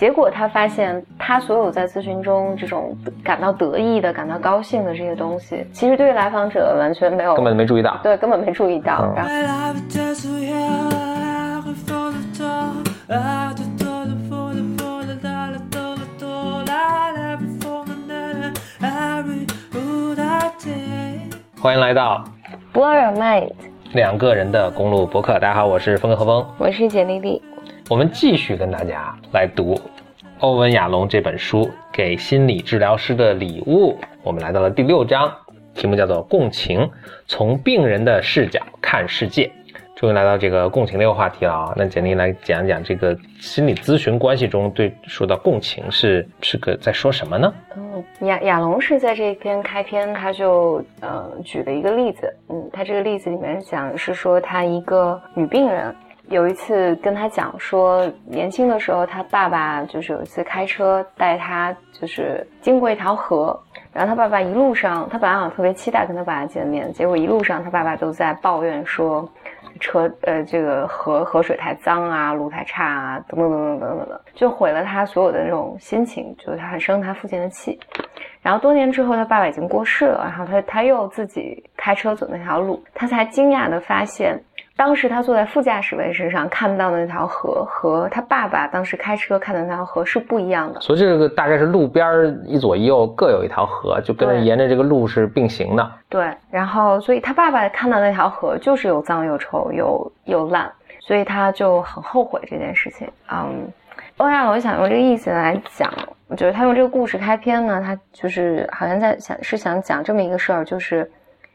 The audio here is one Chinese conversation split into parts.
结果他发现，他所有在咨询中这种感到得意的、感到高兴的这些东西，其实对于来访者完全没有，根本没注意到。对，根本没注意到。嗯然后.欢迎来到 Blow Your Mind，两个人的公路博客。大家好，我是峰哥和峰。我是简丽丽。我们继续跟大家来读欧文亚龙这本书《给心理治疗师的礼物》。我们来到了第六章，题目叫做“共情”，从病人的视角看世界。终于来到这个共情这个话题了啊！那简历来讲一讲这个心理咨询关系中对说到共情是是个在说什么呢？嗯，亚亚龙是在这篇开篇，他就呃举了一个例子，嗯，他这个例子里面讲是说他一个女病人有一次跟他讲说，年轻的时候他爸爸就是有一次开车带他就是经过一条河，然后他爸爸一路上，他本来好像特别期待跟他爸爸见面，结果一路上他爸爸都在抱怨说。车呃，这个河河水太脏啊，路太差啊，等等等等等等等，就毁了他所有的那种心情，就是他很生他父亲的气。然后多年之后，他爸爸已经过世了，然后他他又自己开车走那条路，他才惊讶的发现，当时他坐在副驾驶位置上看到的那条河，和他爸爸当时开车看的那条河是不一样的。所以这个大概是路边儿一左一右各有一条河，就跟着沿着这个路是并行的。对，然后所以他爸爸看到那条河就是又脏又臭又又烂，所以他就很后悔这件事情。嗯，欧亚龙想用这个意思来讲，我觉得他用这个故事开篇呢，他就是好像在想是想讲这么一个事儿，就是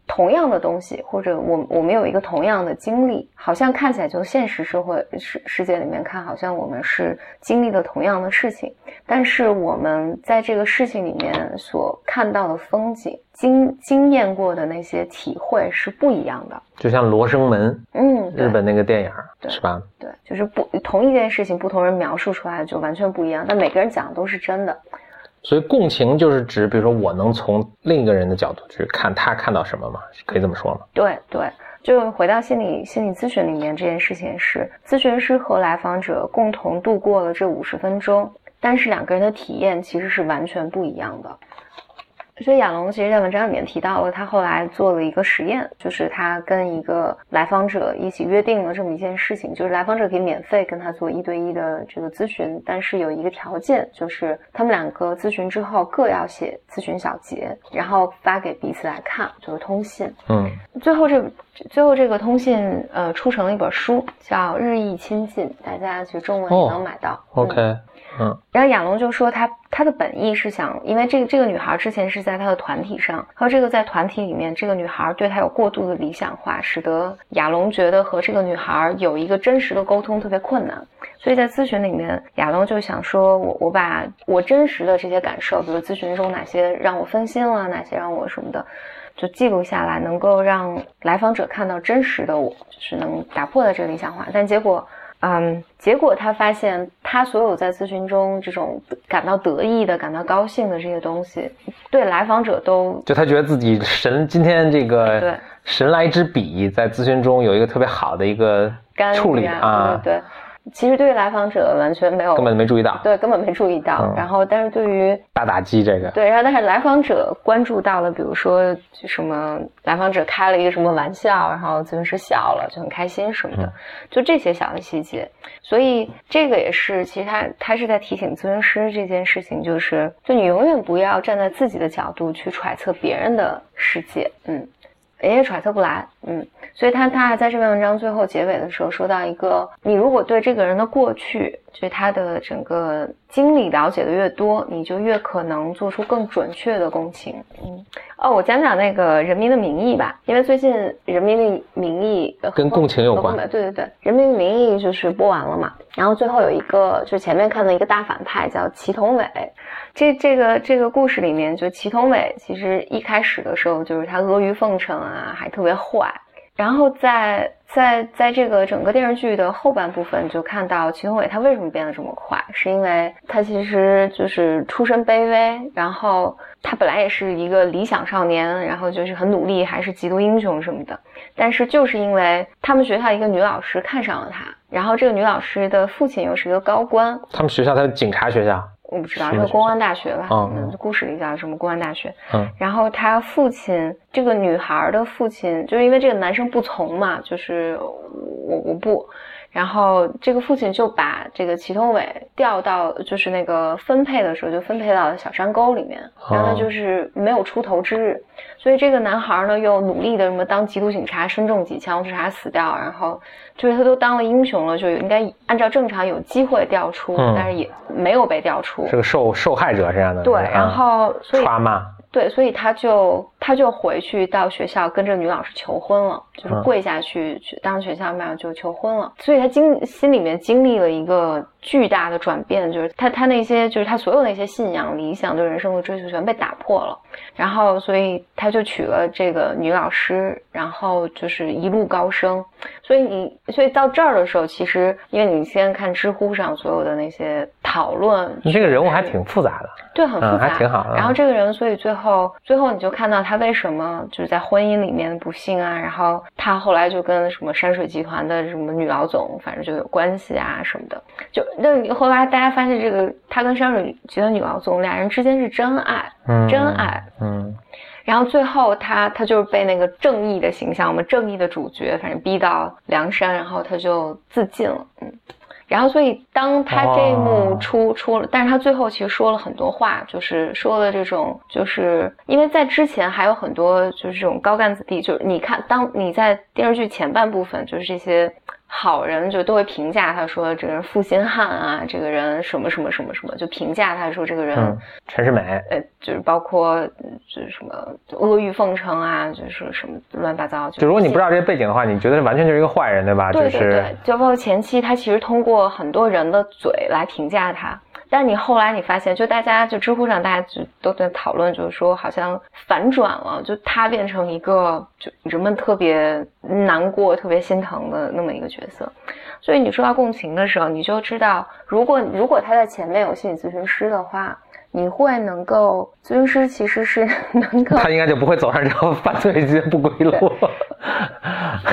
同样的东西，或者我我们有一个同样的经历，好像看起来就现实社会世世界里面看，好像我们是经历了同样的事情，但是我们在这个事情里面所看到的风景、经经验过的那些体会是不一样的。就像《罗生门》嗯，日本那个电影儿，对是吧？对，就是不同一件事情，不同人描述出来就完全不一样，但每个人讲的都是真的。所以共情就是指，比如说我能从另一个人的角度去看他看到什么吗，可以这么说吗？对对，就回到心理心理咨询里面这件事情是，咨询师和来访者共同度过了这五十分钟，但是两个人的体验其实是完全不一样的。所以亚龙其实，在文章里面提到了，他后来做了一个实验，就是他跟一个来访者一起约定了这么一件事情，就是来访者可以免费跟他做一对一的这个咨询，但是有一个条件，就是他们两个咨询之后各要写咨询小结，然后发给彼此来看，就是通信。嗯，最后这最后这个通信呃出成了一本书，叫《日益亲近》，大家其实中文也能买到。OK，嗯嗯然后亚龙就说他他的本意是想，因为这个这个女孩之前是在他的团体上，和这个在团体里面，这个女孩对他有过度的理想化，使得亚龙觉得和这个女孩有一个真实的沟通特别困难。所以在咨询里面，亚龙就想说，我我把我真实的这些感受，比如咨询中哪些让我分心了，哪些让我什么的，就记录下来，能够让来访者看到真实的我，就是能打破了这个理想化。但结果。嗯，结果他发现，他所有在咨询中这种感到得意的、感到高兴的这些东西，对来访者都就他觉得自己神，今天这个对个神来之笔，在咨询中有一个特别好的一个干处理啊，对，其实对于来访者完全没有，根本没注意到，对根本没注意到。嗯然后，但是对于大打击这个。对，然后但是来访者关注到了，比如说就什么来访者开了一个什么玩笑，然后咨询师笑了，就很开心什么的，嗯就这些小的细节。所以这个也是，其实他他是在提醒咨询师这件事情，就是就你永远不要站在自己的角度去揣测别人的世界，嗯。也揣测不来，嗯，所以他他还在这篇文章最后结尾的时候说到一个，你如果对这个人的过去，对他的整个经历了解的越多，你就越可能做出更准确的共情，嗯，哦，我讲讲那个《人民的名义》吧，因为最近《人民的名义》呃跟共情有关和对对对，《人民的名义》就是播完了嘛，然后最后有一个，就前面看的一个大反派叫祁同伟，这这个这个故事里面，就祁同伟其实一开始的时候就是他阿谀奉承啊，还特别坏。然后在在在这个整个电视剧的后半部分，就看到祁同伟他为什么变得这么快，是因为他其实就是出身卑微，然后他本来也是一个理想少年，然后就是很努力，还是缉毒英雄什么的。但是就是因为他们学校一个女老师看上了他，然后这个女老师的父亲又是一个高官，他们学校，他是警察学校，我不知道，是个公安大学吧？嗯嗯，故事里叫什么公安大学？嗯，然后他父亲，这个女孩的父亲，就是因为这个男生不从嘛，就是我我不，然后这个父亲就把这个祁同伟调到，就是那个分配的时候就分配到了小山沟里面，然后他就是没有出头之日，所以这个男孩呢又努力的什么当缉毒警察，身中几枪，至少他死掉，然后就是他都当了英雄了，就应该按照正常有机会调出，嗯。但是也没有被调出。是个受受害者这样的。对，然后所以对，所以他就他就回去到学校跟这个女老师求婚了，就是嗯跪下去去当学校面就求婚了。所以他经心里面经历了一个巨大的转变，就是他他那些就是他所有那些信仰、理想对人生的追求全被打破了。然后，所以他就娶了这个女老师，然后就是一路高升。所以你，所以到这儿的时候，其实因为你先看知乎上所有的那些讨论，你这个人物还挺复杂的。对，很复嗯杂，还挺好的然后这个人，所以最后最后你就看到他为什么就是在婚姻里面的不幸啊，然后他后来就跟什么山水集团的什么女老总，反正就有关系啊什么的。就那你后来大家发现，这个他跟山水集团女王总俩人之间是真爱，嗯，真爱。嗯，然后最后他他就是被那个正义的形象，我们正义的主角，反正逼到梁山，然后他就自尽了，嗯。然后，所以当他这一幕哦出、出了，但是他最后其实说了很多话，就是说了这种，就是因为在之前还有很多就是这种高干子弟，就是你看，当你在电视剧前半部分，就是这些好人就都会评价他说这个人负心汉啊，这个人什么什么什么什么，就评价他说这个人嗯，陈世美，呃，就是包括嗯就是什么阿谀奉承啊，就是什么乱七八糟。就如果你不知道这些背景的话，你觉得完全就是一个坏人，对吧？对对就是对，就包括前期他其实通过很多人的嘴来评价他，但你后来你发现，就大家就知乎上大家就都在讨论，就是说好像反转了，就他变成一个就人们特别难过、特别心疼的那么一个角色。所以你说到共情的时候，你就知道，如果如果他在前面有心理咨询师的话，你会能够，咨询师其实是 能够他应该就不会走上这条犯罪的不归路。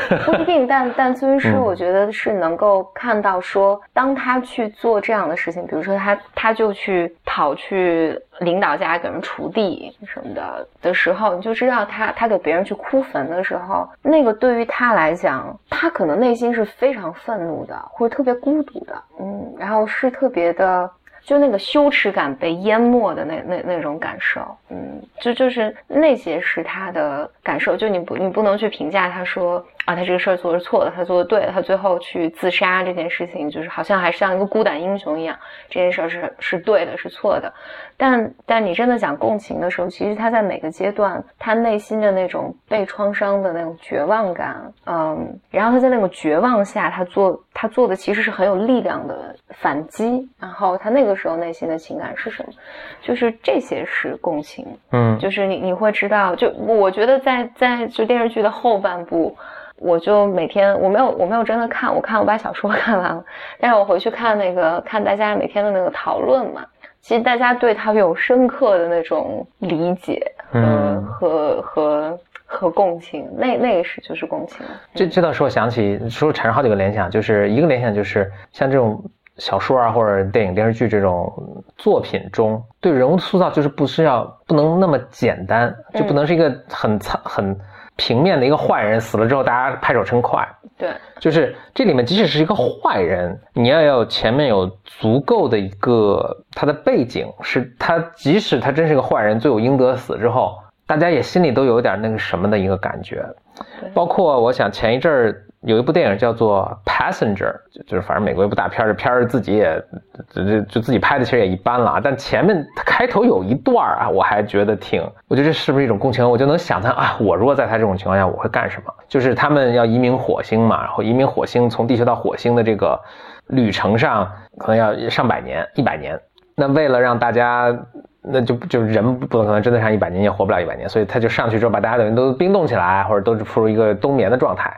不一定，但但咨询师嗯我觉得是能够看到说，当他去做这样的事情，比如说他他就去跑去领导家给人锄地什么的的时候，你就知道他他给别人去哭坟的时候，那个对于他来讲，他可能内心是非常愤怒的，或者特别孤独的，嗯，然后是特别的。就那个羞耻感被淹没的那那那种感受，嗯，就就是那些是他的感受，就你不你不能去评价他说啊，他这个事儿做的是错的，他做的对的，他最后去自杀这件事情，就是好像还像一个孤胆英雄一样，这件事儿是是对的，是错的，但但你真的讲共情的时候，其实他在每个阶段，他内心的那种被创伤的那种绝望感，嗯，然后他在那种绝望下，他做他做的其实是很有力量的反击，然后他那个时候内心的情感是什么？就是这些是共情，嗯，就是你你会知道，就我觉得在在就电视剧的后半部，我就每天我没有我没有真的看，我看我把小说 看完了，但是我回去看那个看大家每天的那个讨论嘛，其实大家对他有深刻的那种理解和、嗯和和和共情，那那个是就是共情，这这倒是我想起，说产生好几个联想，就是一个联想就是像这种小说啊或者电影电视剧这种作品中，对人物塑造就是不是要不能那么简单，就不能是一个很苍很平面的一个坏人死了之后大家拍手称快，对。就是这里面即使是一个坏人，你要有前面有足够的一个他的背景，是他即使他真是个坏人，罪有应得死之后，大家也心里都有点那个什么的一个感觉。对。包括我想前一阵儿有一部电影叫做《Passenger》，就就是反正美国一部大片儿，这片儿自己也就就就自己拍的其实也一般了啊，但前面开头有一段儿啊，我还觉得挺，我觉得这是不是一种共情？我就能想他啊，我如果在他这种情况下，我会干什么？就是他们要移民火星嘛，然后移民火星，从地球到火星的这个旅程上，可能要上百年、一百年。那为了让大家那就就人不可能真的上一百年，也活不了一百年，所以他就上去之后把大家等于都冰冻起来，或者都是处于一个冬眠的状态。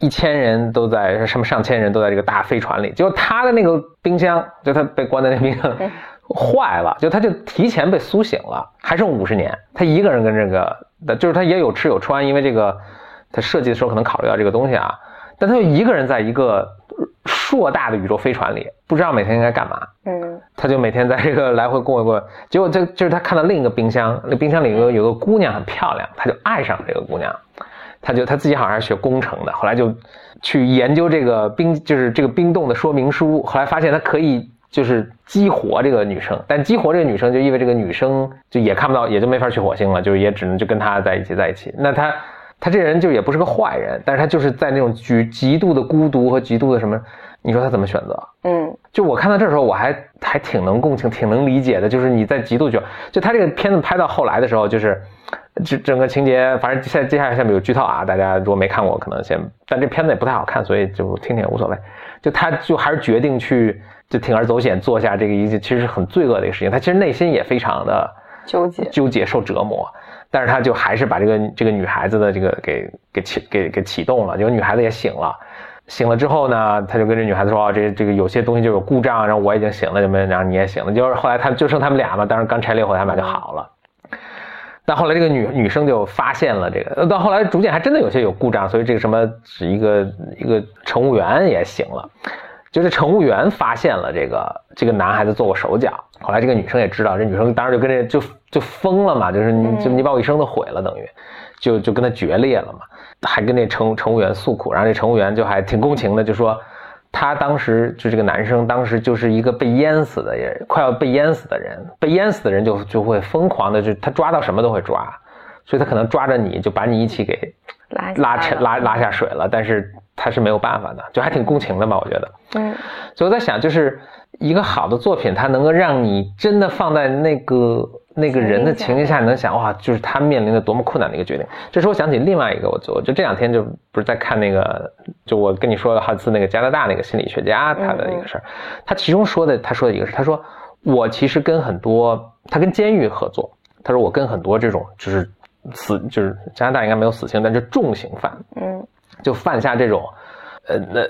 一千人都在什么上千人都在这个大飞船里，结果他的那个冰箱，就他被关在那冰箱坏了，就他就提前被苏醒了，还剩五十年，他一个人跟这个，就是他也有吃有穿，因为这个他设计的时候可能考虑到这个东西啊，但他就一个人在一个硕大的宇宙飞船里，不知道每天应该干嘛。嗯他就每天在这个来回过一过，结果这就是他看到另一个冰箱，那冰箱里有个有个姑娘很漂亮，他就爱上这个姑娘，他就他自己好像是学工程的，后来就去研究这个冰，就是这个冰冻的说明书，后来发现他可以就是激活这个女生，但激活这个女生就意味着这个女生就也看不到，也就没法去火星了，就是也只能就跟他在一起在一起。那他他这人就也不是个坏人，但是他就是在那种极极度的孤独和极度的什么，你说他怎么选择？嗯就我看到这时候，我还还挺能共情，挺能理解的。就是你在极度就就他这个片子拍到后来的时候，就是整整个情节，反正现在接下来下面有剧透啊，大家如果没看过，可能先，但这片子也不太好看，所以就听听也无所谓。就他就还是决定去就铤而走险做下这个一件其实是很罪恶的一个事情，他其实内心也非常的纠结纠结受折磨，但是他就还是把这个这个女孩子的这个给给启给给启动了，结果女孩子也醒了。醒了之后呢，他就跟这女孩子说：“哦，这这个有些东西就有故障，然后我已经醒了，就没，然后你也醒了。”就是后来他就剩他们俩嘛，当时刚拆裂后他们俩就好了。但后来这个女女生就发现了这个，到后来逐渐还真的有些有故障，所以这个什么是一个一个乘务员也醒了，就是乘务员发现了这个这个男孩子做过手脚，后来这个女生也知道，这女生当时就跟这就就疯了嘛，就是你就你把我一生都毁了，等于就就跟他决裂了嘛，还跟那乘乘务员诉苦，然后这乘务员就还挺共情的，就说。他当时就这个男生，当时就是一个被淹死的人，快要被淹死的人，被淹死的人就就会疯狂的，就他抓到什么都会抓，所以他可能抓着你就把你一起给 拉拉沉拉拉下水了，但是他是没有办法的，就还挺共情的吧，我觉得。嗯所以我在想，就是一个好的作品，它能够让你真的放在那个那个人的情境下，你能想哇，就是他面临的多么困难的一个决定。这时候我想起另外一个，我就我就这两天就不是在看那个，就我跟你说了好几次那个加拿大那个心理学家他的一个事儿，他其中说的他说的一个是，他说我其实跟很多他跟监狱合作，他说我跟很多这种就是死就是加拿大应该没有死刑，但是重刑犯，嗯。就犯下这种，呃，那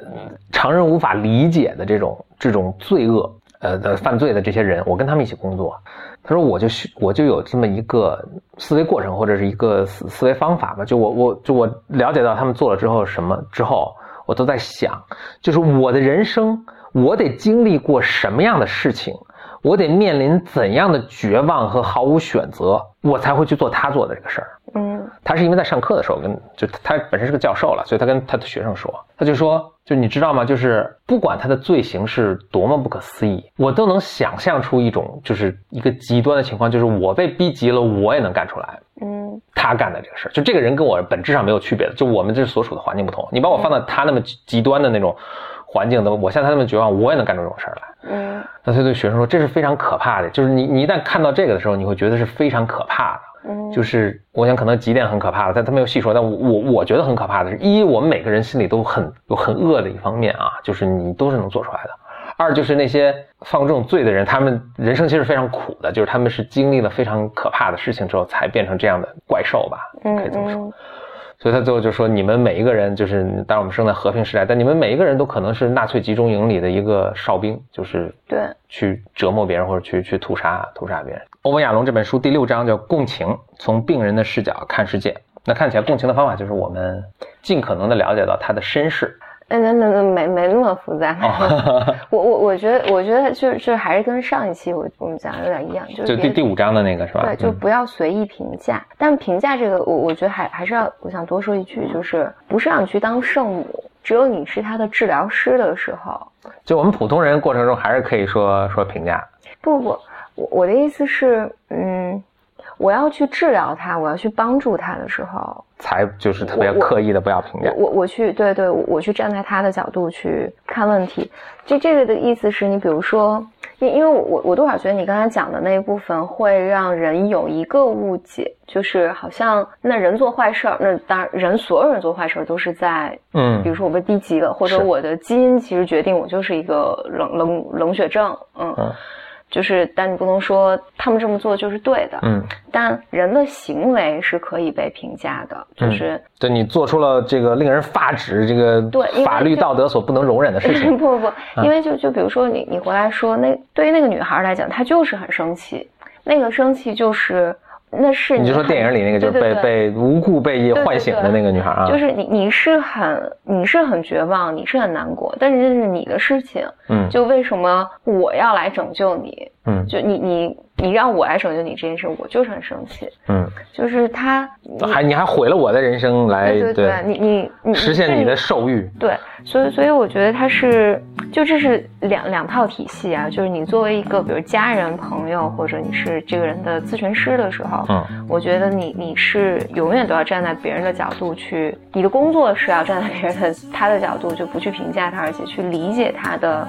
常人无法理解的这种这种罪恶，呃的犯罪的这些人，我跟他们一起工作。他说，我就我就有这么一个思维过程或者是一个思思维方法吧，就我我就我了解到他们做了之后什么之后，我都在想，就是我的人生，我得经历过什么样的事情，我得面临怎样的绝望和毫无选择，我才会去做他做的这个事儿。嗯他是因为在上课的时候跟就他本身是个教授了，所以他跟他的学生说，他就说，就你知道吗？就是不管他的罪行是多么不可思议，我都能想象出一种就是一个极端的情况，就是我被逼急了，我也能干出来。嗯他干的这个事儿，就这个人跟我本质上没有区别的，就我们这所处的环境不同。你把我放到他那么极极端的那种环境的，我像他那么绝望，我也能干出这种事儿来。嗯那他对学生说，这是非常可怕的，就是你你一旦看到这个的时候，你会觉得是非常可怕的。嗯，就是我想可能几点很可怕的，但他没有细说。但我我我觉得很可怕的是，一我们每个人心里都很有很恶的一方面啊，就是你都是能做出来的。二就是那些犯过这种罪的人，他们人生其实非常苦的，就是他们是经历了非常可怕的事情之后才变成这样的怪兽吧，嗯可以这么说。嗯所以他最后就说：“你们每一个人，就是当然我们生在和平时代，但你们每一个人都可能是纳粹集中营里的一个哨兵，就是对，去折磨别人或者去去屠杀屠杀别人。欧文亚龙这本书第六章叫共情，从病人的视角看世界。那看起来共情的方法就是我们尽可能的了解到他的身世。那那那那没没那么复杂。哦，我我我觉得我觉得就就还是跟上一期我我们讲的有点一样，就第第五章的那个是吧？对，就嗯不要随意评价。但评价这个，我我觉得还还是要，我想多说一句，就是不是让你去当圣母，只有你是他的治疗师的时候，就我们普通人过程中还是可以说说评价。不不，我我的意思是，嗯，我要去治疗他，我要去帮助他的时候，才就是特别刻意的不要评价我。我我去对对，我我去站在他的角度去看问题。这这个的意思是你比如说，因因为我我我多少觉得你刚才讲的那一部分会让人有一个误解，就是好像那人做坏事儿，那当然人所有人做坏事儿都是在，嗯比如说我被逼急了，或者我的基因其实决定我就是一个冷冷冷血症，嗯。嗯就是，但你不能说他们这么做就是对的。嗯，但人的行为是可以被评价的，就是、对你做出了这个令人发指、这个对法律道德所不能容忍的事情。不不因为就就比如说你你回来说，那对于那个女孩来讲，她就是很生气，那个生气就是那是你就说电影里那个就是被被无故被对唤醒的那个女孩啊，就是你你是很你是很绝望，你是很难过，但是这是你的事情，嗯就为什么我要来拯救你？嗯就你你你让我来拯救你这件事，我就是很生气。嗯，就是他，你还你还毁了我的人生来对对对，你你你实现你的兽欲。对，所以所以我觉得他是，就这是两两套体系啊。就是你作为一个比如家人、朋友，或者你是这个人的咨询师的时候，嗯我觉得你你是永远都要站在别人的角度去，你的工作是要站在别人的他的角度，就不去评价他，而且去理解他的。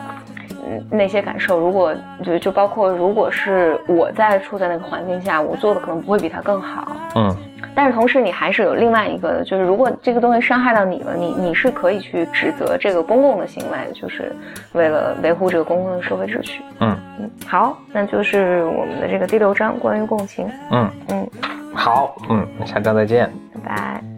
嗯，那些感受，如果就就包括，如果是我在处在那个环境下，我做的可能不会比他更好。嗯但是同时，你还是有另外一个的，就是如果这个东西伤害到你了，你你是可以去指责这个公共的行为，就是为了维护这个公共的社会秩序。嗯嗯，好，那就是我们的这个第六章关于共情。嗯，嗯，好，嗯，下章再见。拜拜。